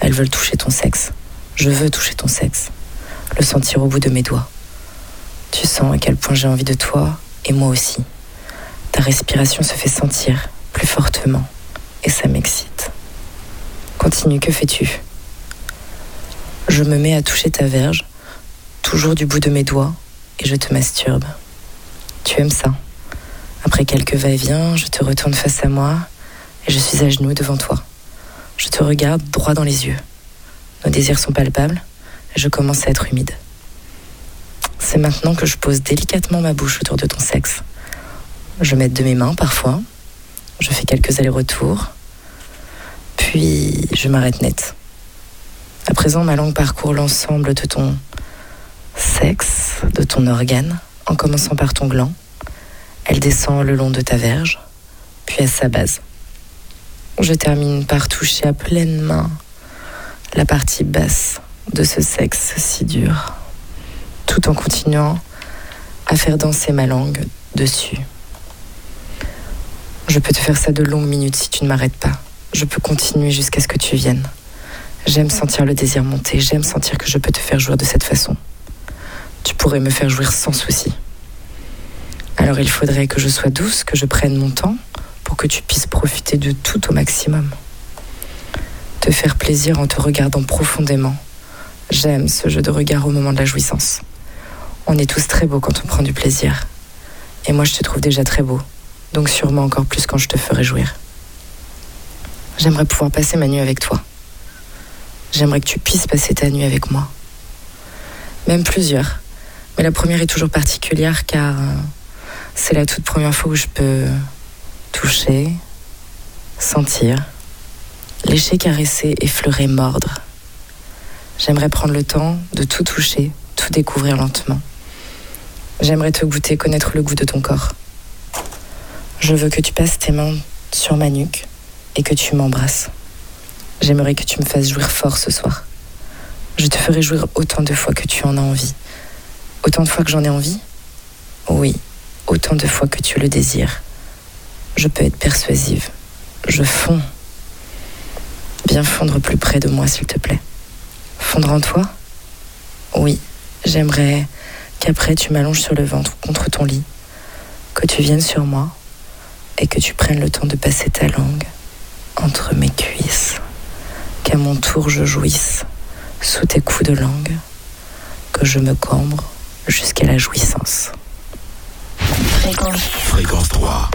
Elles veulent toucher ton sexe. Je veux toucher ton sexe. Le sentir au bout de mes doigts. Tu sens à quel point j'ai envie de toi, et moi aussi. Ta respiration se fait sentir plus fortement, et ça m'excite. Continue, que fais-tu? Je me mets à toucher ta verge, toujours du bout de mes doigts, et je te masturbe. Tu aimes ça? Après quelques va-et-vient, je te retourne face à moi, et je suis à genoux devant toi. Je te regarde droit dans les yeux. Nos désirs sont palpables, et je commence à être humide. C'est maintenant que je pose délicatement ma bouche autour de ton sexe. Je m'aide de mes mains parfois. Je fais quelques allers-retours. Puis je m'arrête net. À présent, ma langue parcourt l'ensemble de ton sexe, de ton organe, en commençant par ton gland. Elle descend le long de ta verge, puis à sa base. Je termine par toucher à pleine main la partie basse de ce sexe si dur tout en continuant à faire danser ma langue dessus. Je peux te faire ça de longues minutes si tu ne m'arrêtes pas. Je peux continuer jusqu'à ce que tu viennes. J'aime sentir le désir monter, j'aime sentir que je peux te faire jouir de cette façon. Tu pourrais me faire jouir sans souci. Alors il faudrait que je sois douce, que je prenne mon temps pour que tu puisses profiter de tout au maximum. Te faire plaisir en te regardant profondément. J'aime ce jeu de regard au moment de la jouissance. On est tous très beaux quand on prend du plaisir. Et moi je te trouve déjà très beau, donc sûrement encore plus quand je te ferai jouir. J'aimerais pouvoir passer ma nuit avec toi. J'aimerais que tu puisses passer ta nuit avec moi. Même plusieurs. Mais la première est toujours particulière car euh, c'est la toute première fois où je peux toucher, sentir, lécher, caresser, effleurer, mordre. J'aimerais prendre le temps de tout toucher, tout découvrir lentement. J'aimerais te goûter, connaître le goût de ton corps. Je veux que tu passes tes mains sur ma nuque et que tu m'embrasses. J'aimerais que tu me fasses jouir fort ce soir. Je te ferai jouir autant de fois que tu en as envie. Autant de fois que j'en ai envie? Oui, autant de fois que tu le désires. Je peux être persuasive. Je fonds. Viens fondre plus près de moi, s'il te plaît. Fondre en toi? Oui, j'aimerais qu'après tu m'allonges sur le ventre contre ton lit, que tu viennes sur moi et que tu prennes le temps de passer ta langue entre mes cuisses, qu'à mon tour je jouisse sous tes coups de langue, que je me cambre jusqu'à la jouissance. Fréquence 3.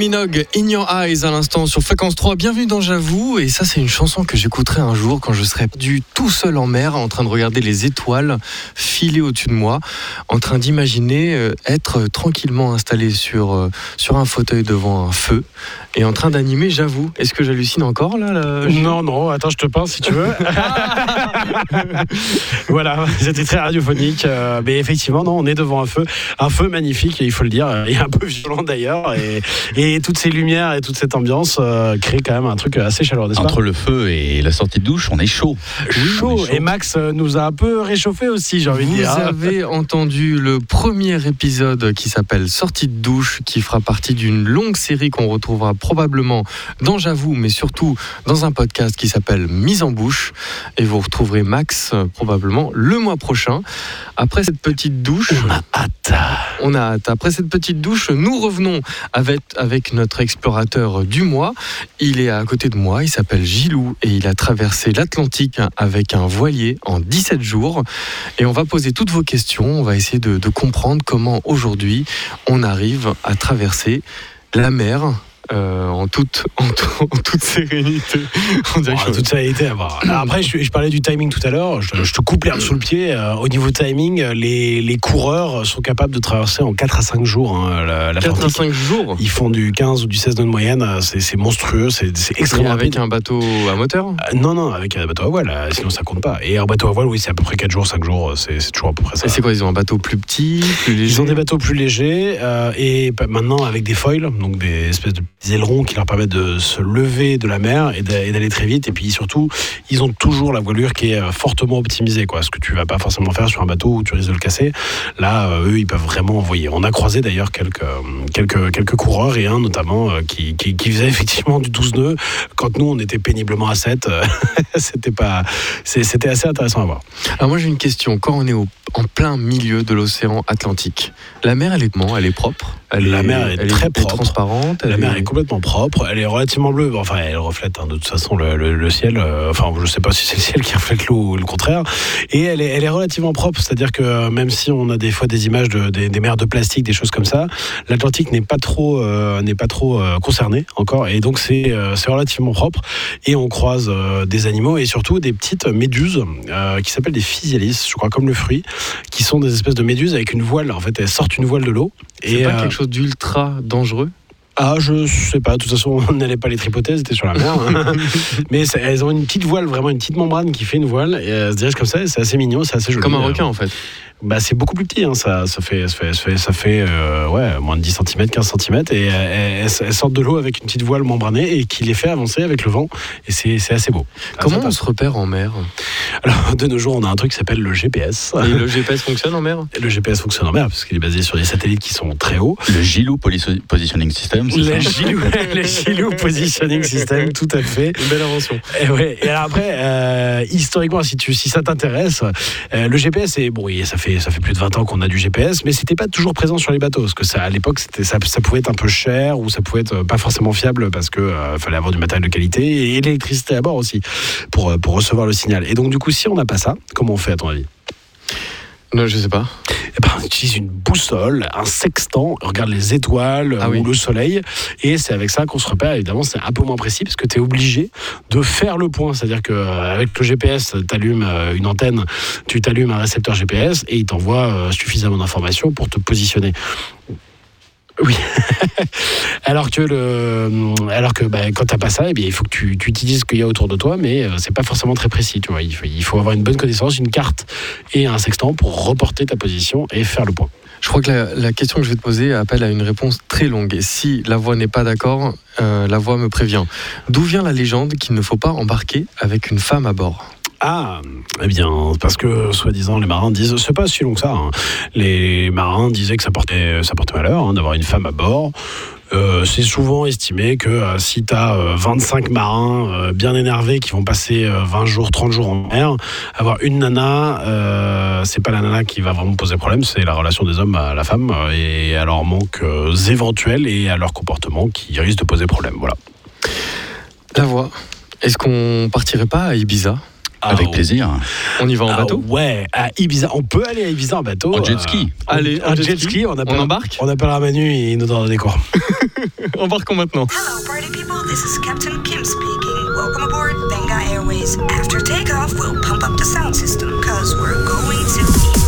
Minogue, In Your Eyes à l'instant sur Fréquence 3. Bienvenue dans J'avoue. Et ça, c'est une chanson que j'écouterai un jour quand je serai du tout seul en mer, en train de regarder les étoiles filer au-dessus de moi, en train d'imaginer euh, être tranquillement installé sur, euh, sur un fauteuil devant un feu et en train d'animer J'avoue. Est-ce que j'hallucine encore là, Non, non, attends, je te pince si tu veux. voilà, c'était très radiophonique. euh, mais effectivement, non, on est devant un feu. Un feu magnifique, il faut le dire, et un peu violent d'ailleurs. Et, et toutes ces lumières et toute cette ambiance euh, créent quand même un truc assez chaleureux, n'est-ce pas Entre le feu et la sortie de douche, on est chaud. chaud. on est chaud. Et Max euh, nous a un peu réchauffé aussi, j'ai envie de Vous dire. hein. avez entendu le premier épisode qui s'appelle Sortie de douche, qui fera partie d'une longue série qu'on retrouvera probablement dans J'avoue, mais surtout dans un podcast qui s'appelle Mise en bouche. Et vous retrouverez Max euh, probablement le mois prochain. Après cette petite douche, On a hâte. on a hâte. Après cette petite douche, nous revenons avec, avec notre explorateur du mois. Il est à côté de moi, il s'appelle Gilou et il a traversé l'Atlantique avec un voilier en 17 jours. Et on va poser toutes vos questions, on va essayer de, de comprendre comment aujourd'hui on arrive à traverser la mer. Euh, en, toute, en, en toute sérénité. On dirait je- toute. Alors après, je, je parlais du timing tout à l'heure. Je, je te coupe l'herbe sous le pied. Euh, au niveau timing, les, les coureurs sont capables de traverser en 4 à 5 jours hein, la, la 4 à Atlantique. 5 jours? Ils font du 15 ou du 16 nœuds de moyenne. C'est monstrueux. C'est extrêmement avec rapide. un bateau à moteur? Euh, Non, non, avec un bateau à voile. Sinon, ça compte pas. Et un bateau à voile, oui, c'est à peu près 4 jours, 5 jours. C'est toujours à peu près ça. Et c'est quoi Ils ont un bateau plus petit, plus léger Ils ont des bateaux plus légers euh, et pa- maintenant avec des foils, donc des espèces de petits ailerons qui leur permettent de se lever de la mer et d'a- et d'aller très vite. Et puis surtout, ils ont toujours la voilure qui est euh, fortement optimisée, quoi. Ce que tu vas pas forcément faire sur un bateau où tu risques de le casser. Là, euh, eux, ils peuvent vraiment envoyer. On a croisé d'ailleurs quelques, euh, quelques, quelques coureurs et un notamment qui, qui, qui faisait effectivement du 12 nœuds quand nous on était péniblement à 7. euh, C'était pas, c'était assez intéressant à voir. Alors moi j'ai une question. Quand on est au- en plein milieu de l'océan Atlantique, la mer elle est comment? Elle est propre? Elle La mer est très elle propre. transparente? La elle mer est complètement propre, elle est relativement bleue. Enfin, elle reflète hein, de toute façon le, le- le ciel. euh, enfin, je sais pas si c'est le ciel qui reflète l'eau ou le contraire. Et elle est, elle est relativement propre, c'est-à-dire que euh, même si on a des fois des images de, des, des mers de plastique, des choses comme ça, l'Atlantique n'est pas trop, euh, n'est pas trop euh, concerné encore. Et donc c'est, relativement propre. Et on croise des animaux et surtout des petites méduses qui s'appellent des physalis, je crois comme le fruit, qui sont des espèces de méduses avec une voile. En fait, elles sortent une voile de l'eau. C'est pas quelque chose d'ultra dangereux? Ah, je sais pas. De toute façon, on n'allait pas les tripoter, c'était sur la mer. hein. Mais elles ont une petite voile, vraiment une petite membrane qui fait une voile. Et elles se dirigent comme ça. et C'est assez mignon, c'est assez joli. Comme un Euh, requin en fait. Bah, c'est beaucoup plus petit. hein, Ça, ça fait, ça fait, ça fait, ça fait, euh, ouais, moins de 10 cm, 15 cm. Et euh, elles, elles sortent de l'eau avec une petite voile membranée et qui les fait avancer avec le vent. Et c'est c'est assez beau. Ah, Comment on se repère en mer? Alors, de nos jours, on a un truc qui s'appelle le GPS. Et le GPS fonctionne en mer? Le GPS fonctionne en mer parce qu'il est basé sur des satellites qui sont très hauts. Le Gilou Positioning System, c'est Le ça? Gilou, le Gilou Positioning System, tout à fait. Une belle invention. Et, ouais. Et alors après, euh, historiquement, si, tu, si ça t'intéresse, euh, le GPS, est, bon, ça, fait, ça fait plus de 20 ans qu'on a du GPS, mais c'était pas toujours présent sur les bateaux, parce que ça, à l'époque, ça, pouvait être un peu cher ou ça pouvait être pas forcément fiable parce que euh, fallait avoir du matériel de qualité et l'électricité à bord aussi pour, euh, pour recevoir le signal. Et donc, du coup, si on n'a pas ça, comment on fait à ton avis? Non, je sais pas. eh ben, on utilise une boussole, un sextant, on regarde les étoiles Ah euh, oui. ou le soleil, et c'est avec ça qu'on se repère. Évidemment, c'est un peu moins précis parce que tu es obligé de faire le point. C'est-à-dire qu'avec le GPS, tu allumes une antenne, tu t'allumes un récepteur GPS et il t'envoie euh, suffisamment d'informations pour te positionner. Oui. alors que, le, alors que bah, quand tu n'as pas ça, eh bien, il faut que tu, utilises ce qu'il y a autour de toi, mais euh, c'est pas forcément très précis. Tu vois. Il, faut, avoir une bonne connaissance, une carte et un sextant pour reporter ta position et faire le point. Je crois que la, la question que je vais te poser appelle à une réponse très longue. Et si la voix n'est pas d'accord, euh, la voix me prévient. D'où vient la légende qu'il ne faut pas embarquer avec une femme à bord? Ah, eh bien, parce que soi-disant les marins disent, c'est pas si long que ça. hein. Les marins disaient que ça portait, ça portait malheur hein, d'avoir une femme à bord. Euh, c'est souvent estimé que euh, si tu as 25 marins euh, bien énervés qui vont passer euh, 20 jours, 30 jours en mer, avoir une nana, c'est pas la nana qui va vraiment poser problème, c'est la relation des hommes à la femme et à leurs manques éventuels et à leur comportement qui risque de poser problème. Voilà. La voix. Est-ce qu'on partirait pas à Ibiza? Avec Ah, plaisir. On y va en Ah, bateau Ouais, à Ibiza. On peut aller à Ibiza en bateau. En jet euh, ski. en- Allez, en jet ski. On, appelle- On embarque On appellera Manu et il nous donnera des cours. Embarquons maintenant. Hello, party people. This is Captain Kim speaking. Welcome aboard Benga Airways. After takeoff, we'll pump up the sound system because we're going to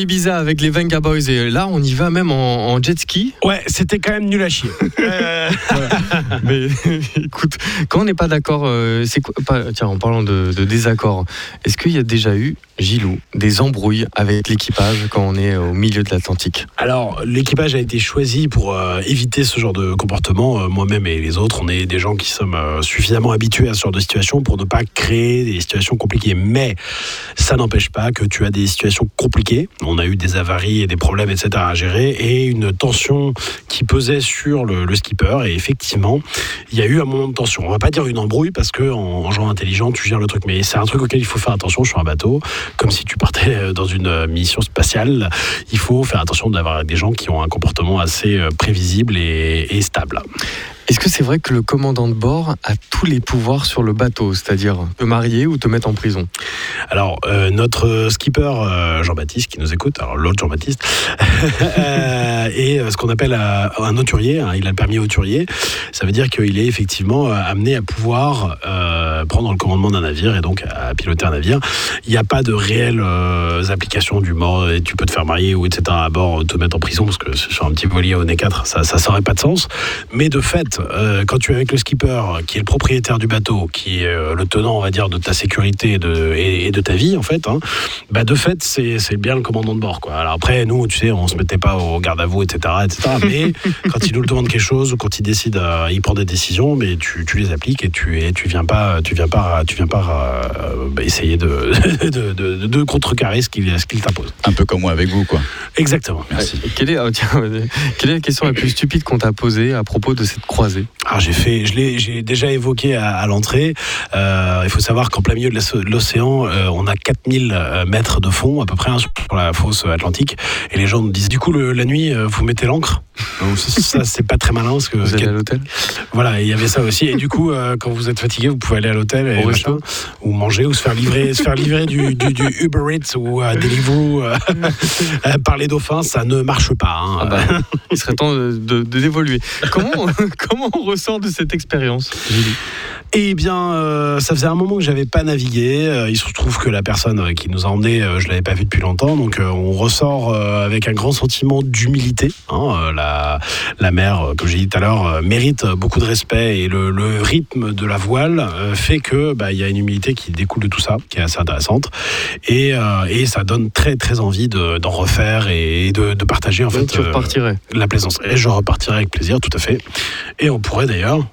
Ibiza avec les Venga Boys. Et là, on y va même en, en jet ski. Ouais, c'était quand même nul à chier. Euh, Mais écoute, quand on n'est pas d'accord, euh, c'est Tiens, en parlant de, désaccord, est-ce qu'il y a déjà eu, Gilou, des embrouilles avec l'équipage quand on est au milieu de l'Atlantique? Alors, l'équipage a été choisi pour euh, éviter ce genre de comportement. Euh, Moi-même et les autres, on est des gens qui sommes euh, suffisamment habitués à ce genre de situation pour ne pas créer des situations compliquées. Mais ça n'empêche pas que tu as des situations compliquées. On a eu des avaries et des problèmes, etc. à gérer et une tension qui pesait sur le skipper. Et effectivement, il y a eu un moment de tension. On va pas dire une embrouille parce que en, en jouant intelligent, tu gères le truc. Mais c'est un truc auquel il faut faire attention sur un bateau, comme si tu partais euh, dans une euh, mission spatiale. Il faut faire attention d'avoir des gens qui ont un comportement assez euh, prévisible et stable. Est-ce que c'est vrai que le commandant de bord a tous les pouvoirs sur le bateau, c'est-à-dire te marier ou te mettre en prison? Alors, euh, notre skipper euh, Jean-Baptiste qui nous écoute, alors l'autre Jean-Baptiste, euh, est ce qu'on appelle un auturier. hein, il a le permis auturier. Ça veut dire qu'il est effectivement amené à pouvoir prendre le commandement d'un navire et donc à piloter un navire. Il n'y a pas de réelles applications du mort et tu peux te faire marier ou etc. à bord, te mettre en prison parce que sur un petit voilier au nez 4, ça ça n'aurait pas de sens. Mais de fait, euh, quand tu es avec le skipper qui est le propriétaire du bateau, qui est euh, le tenant, on va dire, de ta sécurité et de, et, et de ta vie, en fait, hein, bah de fait, c'est bien le commandant de bord. Quoi. Alors après, nous, tu sais, on se mettait pas au garde à vous, etc., etc. Mais quand il nous demande quelque chose ou quand il décide, euh, il prend des décisions, mais tu, tu les appliques et tu et tu viens pas, tu viens pas, tu viens pas euh, bah, essayer de, de, de, de contrecarrer ce qu'il t'impose. Un peu comme moi avec vous, quoi. Exactement. Merci. Ouais, quelle, est, tiens, quelle est la question la plus stupide qu'on t'a posée à propos de cette Alors j'ai fait, je l'ai, j'ai déjà évoqué à, à l'entrée. Euh, il faut savoir qu'en plein milieu de l'océan, euh, on a 4000 euh, mètres de fond à peu près hein, sur la fosse atlantique. Et les gens nous disent, du coup, le- la nuit, vous mettez l'ancre. Ça, c'est pas très malin parce que Vous allez à l'hôtel? Voilà, il y avait ça aussi. Et du coup, euh, quand vous êtes fatigué, vous pouvez aller à l'hôtel et machin, ou manger ou se faire livrer, se faire livrer du, du, du Uber Eats ou euh, Deliveroo euh, par les dauphins. Ça ne marche pas. hein. Ah bah, Il serait temps de, d'évoluer. Comment, comment on ressort de cette expérience Eh bien, euh, ça faisait un moment que j'avais pas navigué. Euh, il se trouve que la personne euh, qui nous a emmenés, je l'avais pas vue depuis longtemps, donc on ressort avec un grand sentiment d'humilité. hein. La, la mer, comme j'ai dit tout à l'heure, mérite beaucoup de respect et le, le rythme de la voile fait que bah, il y a une humilité qui découle de tout ça, qui est assez intéressante, et, euh, et ça donne très très envie de- d'en refaire et de, de partager en Donc, fait tu euh, repartirais la plaisance. Et je repartirai avec plaisir, tout à fait. Et on pourrait d'ailleurs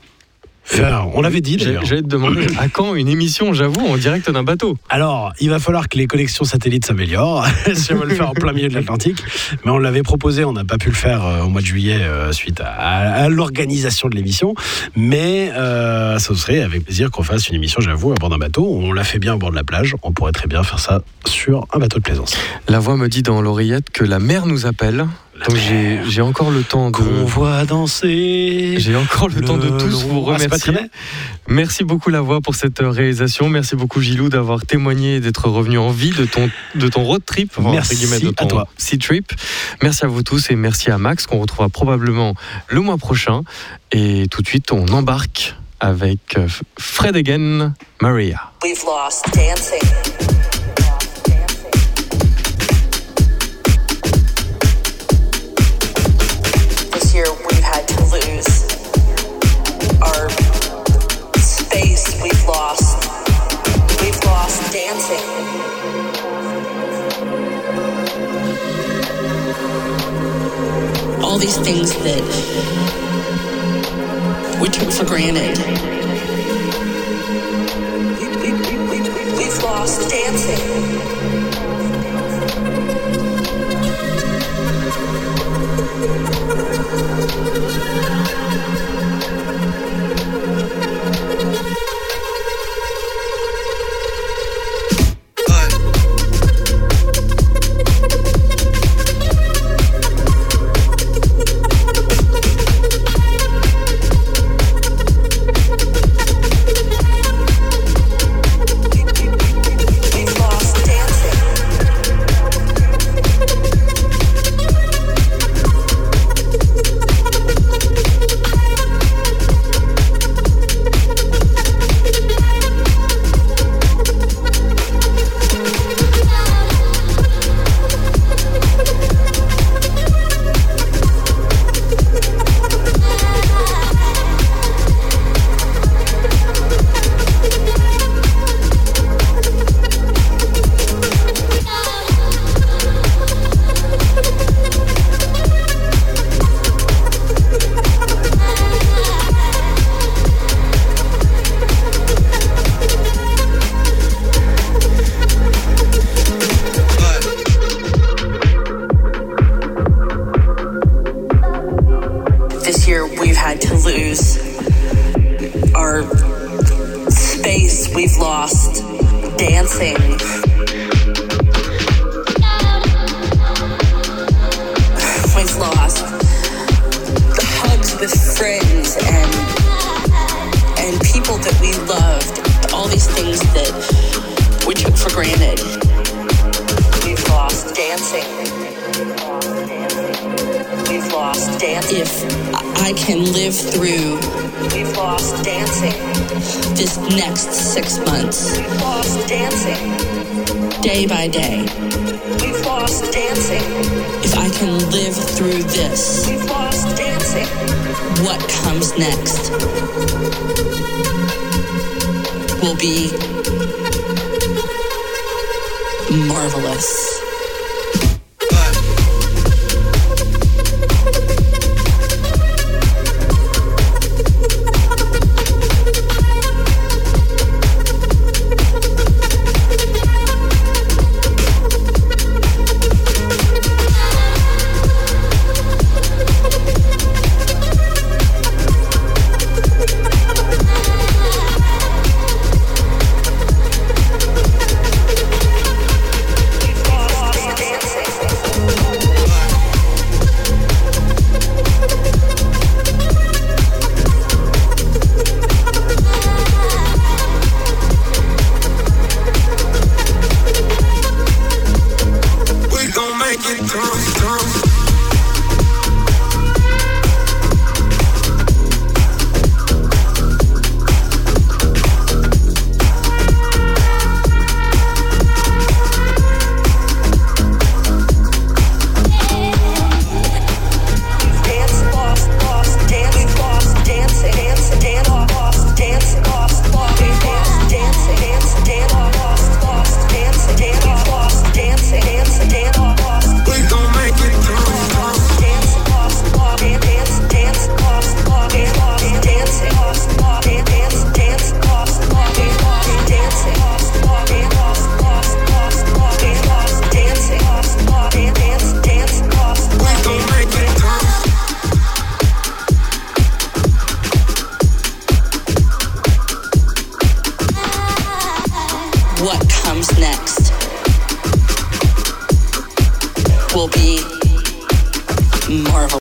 faire. On l'avait dit d'ailleurs. J'allais te demander à quand une émission, j'avoue, en direct d'un bateau Alors, il va falloir que les connexions satellites s'améliorent si on veut le faire en plein milieu de l'Atlantique. Mais on l'avait proposé, on n'a pas pu le faire euh, au mois de juillet euh, suite à, à l'organisation de l'émission. Mais euh, ce serait avec plaisir qu'on fasse une émission, j'avoue, à bord d'un bateau. On l'a fait bien à bord de la plage. On pourrait très bien faire ça sur un bateau de plaisance. La voix me dit dans l'oreillette que la mer nous appelle. Donc j'ai encore le temps de. Qu'on voit danser. J'ai encore le, temps de tous vous Ah, remercier. Merci beaucoup La Voix pour cette réalisation. Merci beaucoup Gilou d'avoir témoigné et d'être revenu en vie de ton, de ton road trip. Merci guillemets, de à ton toi. sea trip. Merci à vous tous et merci à Max qu'on retrouvera probablement le mois prochain. Et tout de suite, on embarque avec euh, Fred Again, Maria. We've lost dancing. All these things that we took for granted. We- we- we- we- We've lost dancing. Will be marvelous.